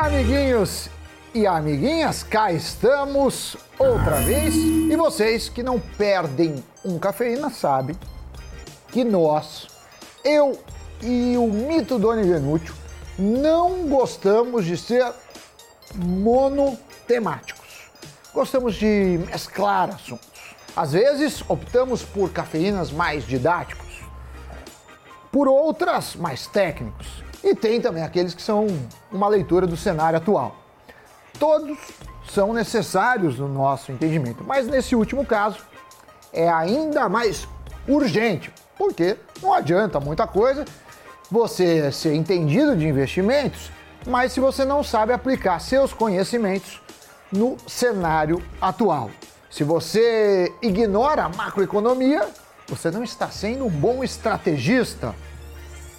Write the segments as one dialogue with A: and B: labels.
A: Amiguinhos e amiguinhas, cá estamos outra vez. E vocês que não perdem um cafeína sabem que nós, eu e o mito Doni Venúcio, não gostamos de ser monotemáticos. Gostamos de mesclar assuntos. Às vezes optamos por cafeínas mais didáticos, por outras mais técnicos. E tem também aqueles que são uma leitura do cenário atual. Todos são necessários no nosso entendimento, mas nesse último caso é ainda mais urgente, porque não adianta muita coisa você ser entendido de investimentos, mas se você não sabe aplicar seus conhecimentos no cenário atual. Se você ignora a macroeconomia, você não está sendo um bom estrategista.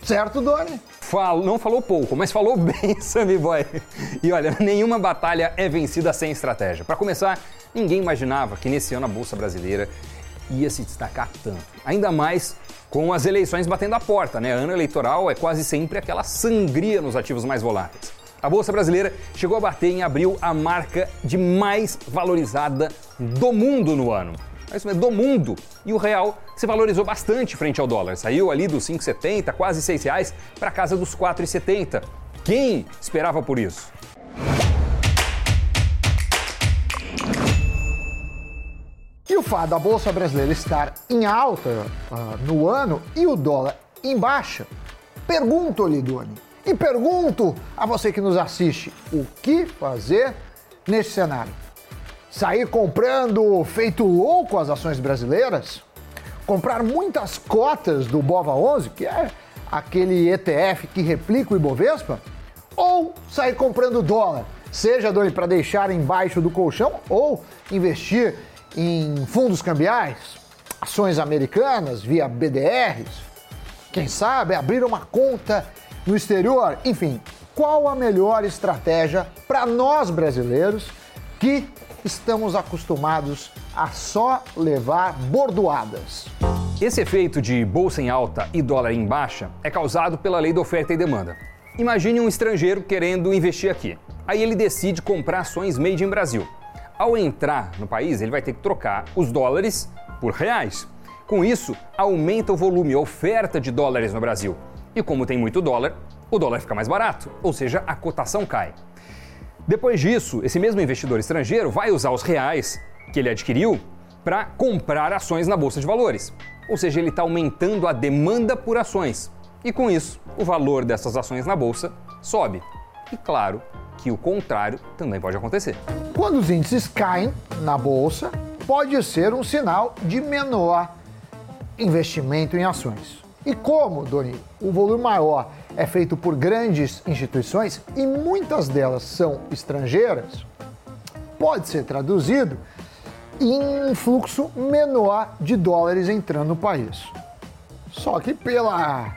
A: Certo, Doni?
B: Falo, não falou pouco, mas falou bem, Sammy Boy. E olha, nenhuma batalha é vencida sem estratégia. Para começar, ninguém imaginava que nesse ano a Bolsa Brasileira ia se destacar tanto. Ainda mais com as eleições batendo a porta, né? Ano eleitoral é quase sempre aquela sangria nos ativos mais voláteis. A Bolsa Brasileira chegou a bater em abril a marca de mais valorizada do mundo no ano. É isso do mundo. E o real se valorizou bastante frente ao dólar. Saiu ali dos 5,70, quase 6 reais, para casa dos 4,70. Quem esperava por isso?
A: E o fato da Bolsa Brasileira estar em alta uh, no ano e o dólar em baixa, pergunto-lhe, Doni, e pergunto a você que nos assiste, o que fazer nesse cenário? Sair comprando feito louco as ações brasileiras? Comprar muitas cotas do Bova 11, que é aquele ETF que replica o Ibovespa? Ou sair comprando dólar, seja para deixar embaixo do colchão ou investir em fundos cambiais, ações americanas via BDRs, quem sabe abrir uma conta no exterior, enfim, qual a melhor estratégia para nós brasileiros que estamos acostumados a só levar bordoadas.
B: Esse efeito de bolsa em alta e dólar em baixa é causado pela lei da oferta e demanda. Imagine um estrangeiro querendo investir aqui. Aí ele decide comprar ações made in Brasil. Ao entrar no país, ele vai ter que trocar os dólares por reais. Com isso, aumenta o volume, a oferta de dólares no Brasil. E como tem muito dólar, o dólar fica mais barato, ou seja, a cotação cai. Depois disso, esse mesmo investidor estrangeiro vai usar os reais que ele adquiriu para comprar ações na bolsa de valores. Ou seja, ele está aumentando a demanda por ações. E com isso, o valor dessas ações na bolsa sobe. E claro que o contrário também pode acontecer.
A: Quando os índices caem na bolsa, pode ser um sinal de menor investimento em ações. E como, Doni, o volume maior é feito por grandes instituições e muitas delas são estrangeiras, pode ser traduzido em um fluxo menor de dólares entrando no país. Só que pela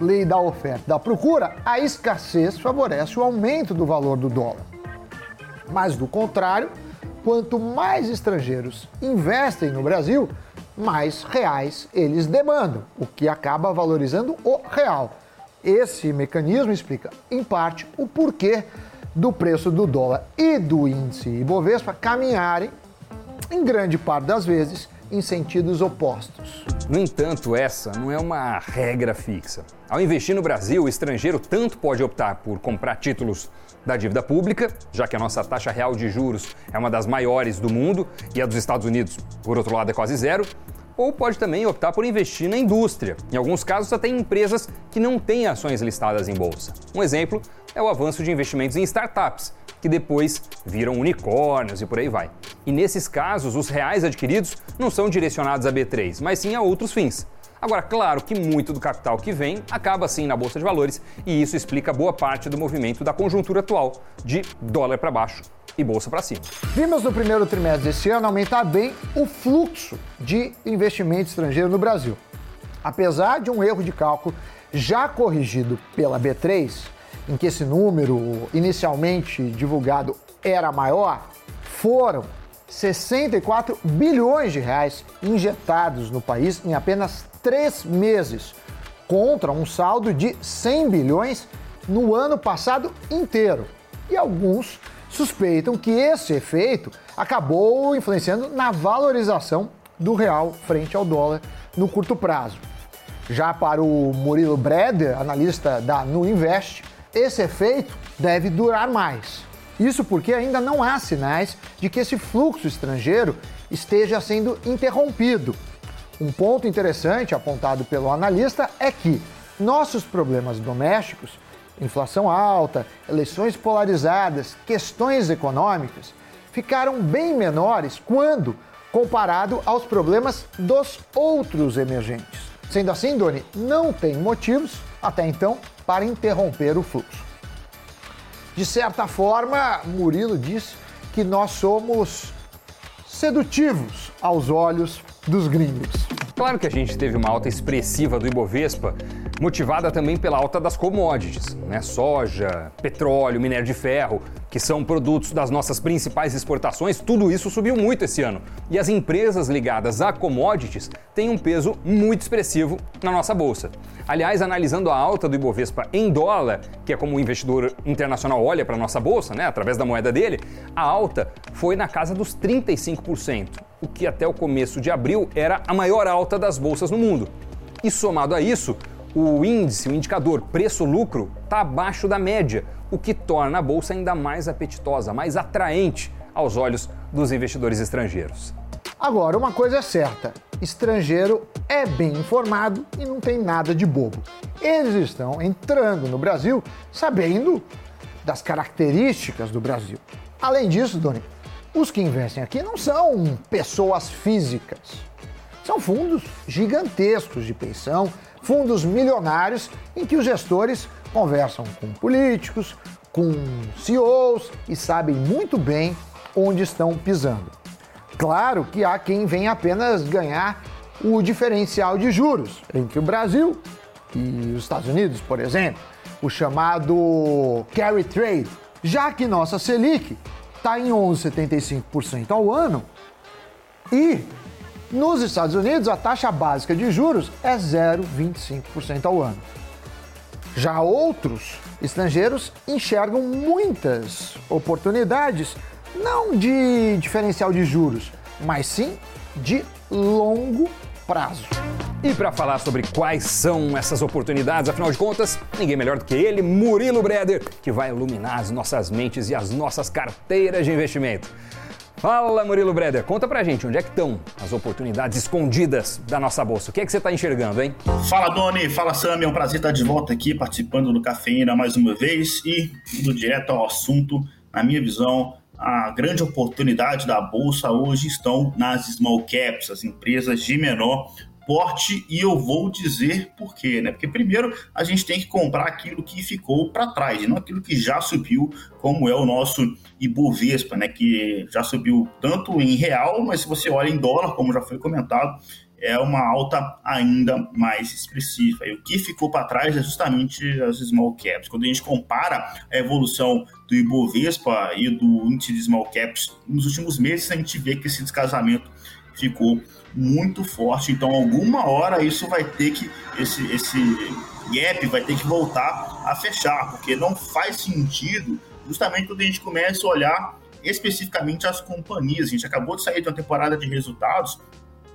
A: lei da oferta e da procura, a escassez favorece o aumento do valor do dólar. Mas do contrário, quanto mais estrangeiros investem no Brasil, mais reais eles demandam, o que acaba valorizando o real. Esse mecanismo explica, em parte, o porquê do preço do dólar e do índice Ibovespa caminharem, em grande parte das vezes, em sentidos opostos.
B: No entanto, essa não é uma regra fixa. Ao investir no Brasil, o estrangeiro tanto pode optar por comprar títulos da dívida pública, já que a nossa taxa real de juros é uma das maiores do mundo e a dos Estados Unidos, por outro lado, é quase zero, ou pode também optar por investir na indústria. Em alguns casos, até em empresas que não têm ações listadas em bolsa. Um exemplo é o avanço de investimentos em startups, que depois viram unicórnios e por aí vai. E nesses casos, os reais adquiridos não são direcionados a B3, mas sim a outros fins. Agora, claro que muito do capital que vem acaba sim na bolsa de valores e isso explica boa parte do movimento da conjuntura atual de dólar para baixo e bolsa para cima.
A: Vimos no primeiro trimestre desse ano aumentar bem o fluxo de investimento estrangeiro no Brasil. Apesar de um erro de cálculo já corrigido pela B3, em que esse número inicialmente divulgado era maior, foram 64 bilhões de reais injetados no país em apenas três meses, contra um saldo de 100 bilhões no ano passado inteiro. E alguns suspeitam que esse efeito acabou influenciando na valorização do real frente ao dólar no curto prazo. Já para o Murilo Breder, analista da Nuinvest, esse efeito deve durar mais. Isso porque ainda não há sinais de que esse fluxo estrangeiro esteja sendo interrompido. Um ponto interessante apontado pelo analista é que nossos problemas domésticos, inflação alta, eleições polarizadas, questões econômicas, ficaram bem menores quando comparado aos problemas dos outros emergentes. Sendo assim, Doni, não tem motivos, até então, para interromper o fluxo. De certa forma, Murilo disse que nós somos sedutivos aos olhos dos gringos.
B: Claro que a gente teve uma alta expressiva do Ibovespa, motivada também pela alta das commodities, né? Soja, petróleo, minério de ferro, que são produtos das nossas principais exportações, tudo isso subiu muito esse ano. E as empresas ligadas a commodities têm um peso muito expressivo na nossa bolsa. Aliás, analisando a alta do Ibovespa em dólar, que é como o investidor internacional olha para a nossa bolsa, né, através da moeda dele, a alta foi na casa dos 35%, o que até o começo de abril era a maior alta das bolsas no mundo. E somado a isso, o índice, o indicador preço-lucro, está abaixo da média, o que torna a bolsa ainda mais apetitosa, mais atraente aos olhos dos investidores estrangeiros.
A: Agora, uma coisa é certa: estrangeiro é bem informado e não tem nada de bobo. Eles estão entrando no Brasil sabendo das características do Brasil. Além disso, Doni, os que investem aqui não são pessoas físicas. São fundos gigantescos de pensão fundos milionários em que os gestores conversam com políticos, com CEOs e sabem muito bem onde estão pisando. Claro que há quem vem apenas ganhar o diferencial de juros entre o Brasil e os Estados Unidos, por exemplo, o chamado carry trade, já que nossa Selic está em 11,75% ao ano e nos Estados Unidos, a taxa básica de juros é 0,25% ao ano. Já outros estrangeiros enxergam muitas oportunidades, não de diferencial de juros, mas sim de longo prazo.
B: E para falar sobre quais são essas oportunidades, afinal de contas, ninguém melhor do que ele, Murilo Breder, que vai iluminar as nossas mentes e as nossas carteiras de investimento. Fala Murilo Breder, conta pra gente onde é que estão as oportunidades escondidas da nossa bolsa. O que é que você está enxergando, hein?
C: Fala Doni, fala Sam, é um prazer estar de volta aqui participando do Cafeína mais uma vez e indo direto ao assunto, na minha visão, a grande oportunidade da bolsa hoje estão nas small caps, as empresas de menor porte e eu vou dizer por quê, né? Porque primeiro a gente tem que comprar aquilo que ficou para trás, não aquilo que já subiu, como é o nosso Ibovespa, né? Que já subiu tanto em real, mas se você olha em dólar, como já foi comentado, é uma alta ainda mais expressiva. E o que ficou para trás é justamente as small caps. Quando a gente compara a evolução do Ibovespa e do índice de small caps nos últimos meses, a gente vê que esse descasamento ficou muito forte. Então, alguma hora isso vai ter que esse esse gap vai ter que voltar a fechar, porque não faz sentido justamente quando a gente começa a olhar especificamente as companhias. A gente acabou de sair de uma temporada de resultados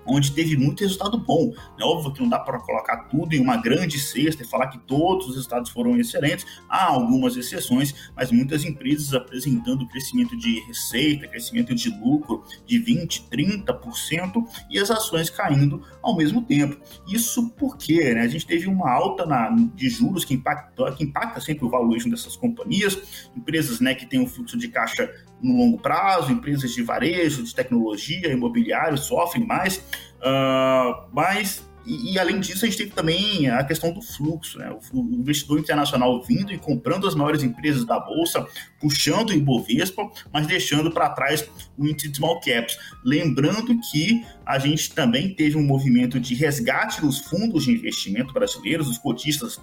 C: onde teve muito resultado bom. É óbvio que não dá para colocar tudo em uma grande cesta e falar que todos os resultados foram excelentes. Há algumas exceções, mas muitas empresas apresentando crescimento de receita, crescimento de lucro de 20%, 30% e as ações caindo ao mesmo tempo. Isso porque né, a gente teve uma alta na, de juros que impacta, que impacta sempre o valuation dessas companhias, empresas né, que têm um fluxo de caixa no longo prazo, empresas de varejo, de tecnologia, imobiliário sofrem mais, uh, mas e, e, além disso, a gente tem também a questão do fluxo, né? O, o, investidor internacional vindo e comprando as maiores empresas da Bolsa, puxando o Ibovespa, mas deixando para trás o índice de small caps. Lembrando que a gente também teve um movimento de resgate dos fundos de investimento brasileiros, os cotistas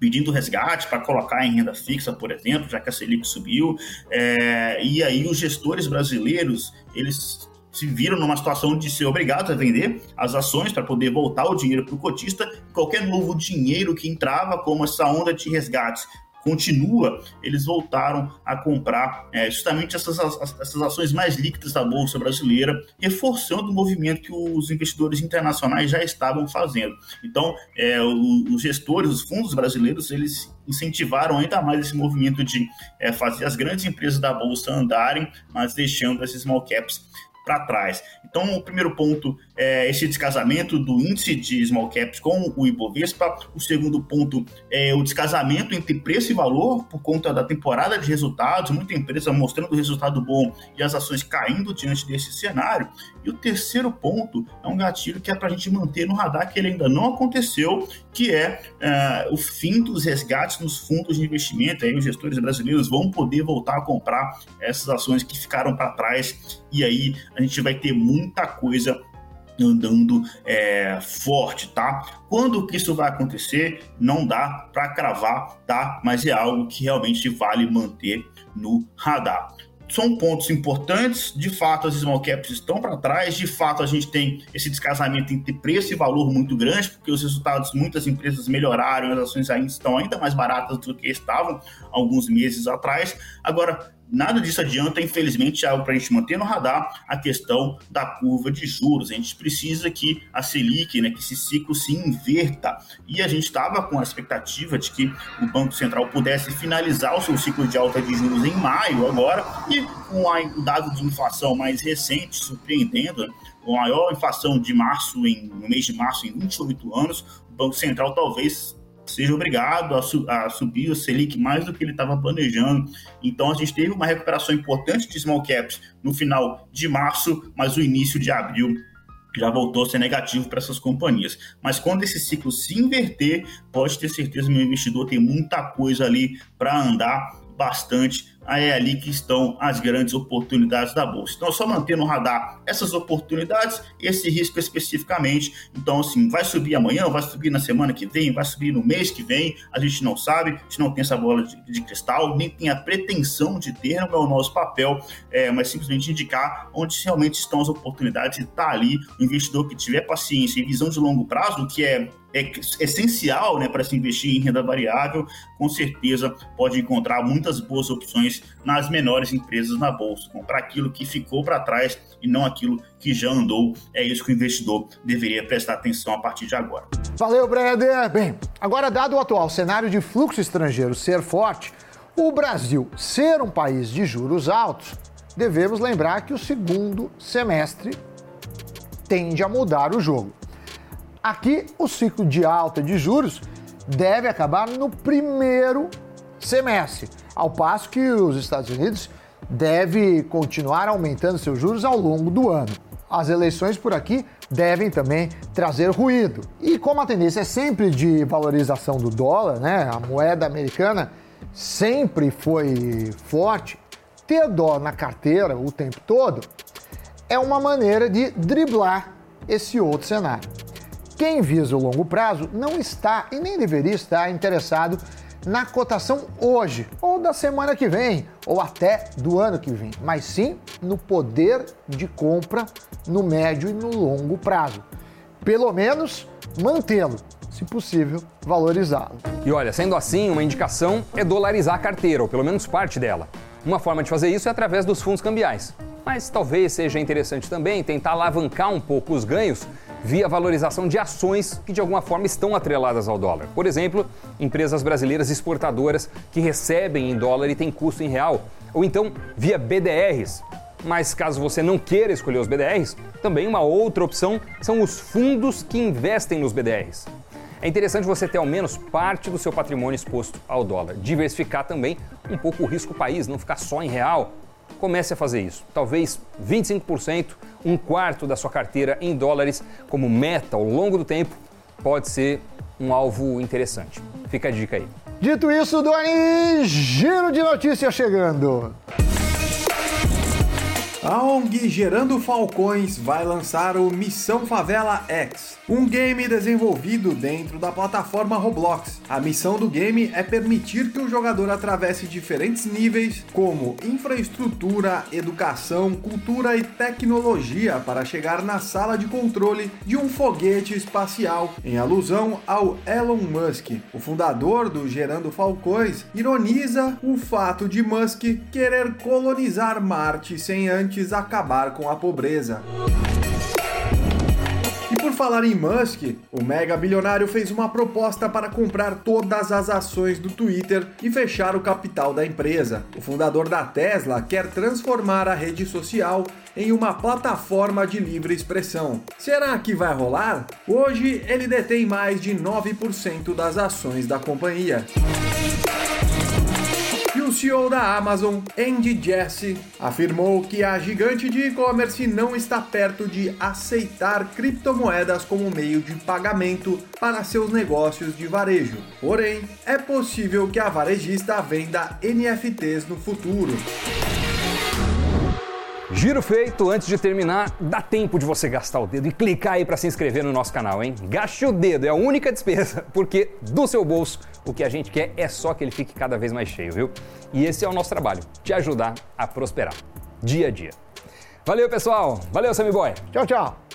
C: pedindo resgate para colocar em renda fixa, por exemplo, já que a Selic subiu. É, e aí os gestores brasileiros, eles se viram numa situação de ser obrigados a vender as ações para poder voltar o dinheiro para o cotista. Qualquer novo dinheiro que entrava, como essa onda de resgates, continua, eles voltaram a comprar é, justamente essas, essas ações mais líquidas da Bolsa Brasileira, reforçando o movimento que os investidores internacionais já estavam fazendo. Então, é, os gestores, os fundos brasileiros, eles incentivaram ainda mais esse movimento de é, fazer as grandes empresas da Bolsa andarem, mas deixando esses small caps para trás. Então, o primeiro ponto é esse descasamento do índice de small caps com o Ibovespa. O segundo ponto é o descasamento entre preço e valor por conta da temporada de resultados, muita empresa mostrando resultado bom e as ações caindo diante desse cenário. E o terceiro ponto é um gatilho que é para a gente manter no radar que ele ainda não aconteceu, que é uh, o fim dos resgates nos fundos de investimento. Aí os gestores brasileiros vão poder voltar a comprar essas ações que ficaram para trás e aí a gente vai ter muita coisa andando é, forte, tá? Quando que isso vai acontecer, não dá para cravar, tá? Mas é algo que realmente vale manter no radar são pontos importantes. De fato, as small caps estão para trás. De fato, a gente tem esse descasamento entre preço e valor muito grande, porque os resultados, muitas empresas melhoraram, as ações ainda estão ainda mais baratas do que estavam alguns meses atrás. Agora, Nada disso adianta, infelizmente, é algo para a gente manter no radar a questão da curva de juros. A gente precisa que a Selic, né, que esse ciclo se inverta. E a gente estava com a expectativa de que o Banco Central pudesse finalizar o seu ciclo de alta de juros em maio agora, e com o dado de inflação mais recente surpreendendo, né, com a maior inflação de março, em, no mês de março, em 28 anos, o Banco Central talvez seja obrigado a, su a, subir o Selic mais do que ele estava planejando. Então a gente teve uma recuperação importante de small caps no final de março, mas o início de abril já voltou a ser negativo para essas companhias. Mas quando esse ciclo se inverter, pode ter certeza que meu investidor tem muita coisa ali para andar bastante é ali que estão as grandes oportunidades da bolsa. Então, é só manter no radar essas oportunidades, esse risco especificamente. Então, assim, vai subir amanhã, vai subir na semana que vem, vai subir no mês que vem, a gente não sabe, a gente não tem essa bola de, de cristal, nem tem a pretensão de ter, não é o nosso papel, é, mas simplesmente indicar onde realmente estão as oportunidades e tá ali o investidor que tiver paciência e visão de longo prazo, que é é essencial né, para se investir em renda variável, com certeza pode encontrar muitas boas opções nas menores empresas na bolsa, comprar aquilo que ficou para trás e não aquilo que já andou. É isso que o investidor deveria prestar atenção a partir de agora.
A: Valeu, Breder. Bem, agora dado o atual cenário de fluxo estrangeiro ser forte, o Brasil ser um país de juros altos, devemos lembrar que o segundo semestre tende a mudar o jogo. Aqui, o ciclo de alta de juros deve acabar no primeiro semestre, ao passo que os Estados Unidos deve continuar aumentando seus juros ao longo do ano. As eleições por aqui devem também trazer ruído. E como a tendência é sempre de valorização do dólar, né, a moeda americana sempre foi forte, ter dólar na carteira o tempo todo é uma maneira de driblar esse outro cenário. Quem visa o longo prazo não está e nem deveria estar interessado na cotação hoje, ou da semana que vem, ou até do ano que vem, mas sim no poder de compra no médio e no longo prazo. Pelo menos mantê-lo, se possível, valorizá-lo.
B: E olha, sendo assim, uma indicação é dolarizar a carteira, ou pelo menos parte dela. Uma forma de fazer isso é através dos fundos cambiais. Mas talvez seja interessante também tentar alavancar um pouco os ganhos via valorização de ações que de alguma forma estão atreladas ao dólar. Por exemplo, empresas brasileiras exportadoras que recebem em dólar e têm custo em real, ou então via BDRs. Mas caso você não queira escolher os BDRs, também uma outra opção são os fundos que investem nos BDRs. É interessante você ter ao menos parte do seu patrimônio exposto ao dólar, diversificar também um pouco o risco país, não ficar só em real comece a fazer isso. Talvez 25%, um quarto da sua carteira em dólares como meta ao longo do tempo pode ser um alvo interessante. Fica a dica aí.
A: Dito isso, Doni, giro de notícias chegando.
D: A ONG Gerando Falcões vai lançar o Missão Favela X, um game desenvolvido dentro da plataforma Roblox. A missão do game é permitir que o jogador atravesse diferentes níveis, como infraestrutura, educação, cultura e tecnologia, para chegar na sala de controle de um foguete espacial, em alusão ao Elon Musk. O fundador do Gerando Falcões ironiza o fato de Musk querer colonizar Marte sem antes acabar com a pobreza. E por falar em Musk, o mega bilionário fez uma proposta para comprar todas as ações do Twitter e fechar o capital da empresa. O fundador da Tesla quer transformar a rede social em uma plataforma de livre expressão. Será que vai rolar? Hoje ele detém mais de 9% das ações da companhia. O CEO da Amazon, Andy Jassy, afirmou que a gigante de e-commerce não está perto de aceitar criptomoedas como meio de pagamento para seus negócios de varejo. Porém, é possível que a varejista venda NFTs no futuro.
B: Giro feito, antes de terminar, dá tempo de você gastar o dedo e clicar aí para se inscrever no nosso canal, hein? Gaste o dedo, é a única despesa, porque do seu bolso o que a gente quer é só que ele fique cada vez mais cheio, viu? E esse é o nosso trabalho, te ajudar a prosperar, dia a dia. Valeu, pessoal! Valeu, Sammy Boy!
A: Tchau, tchau!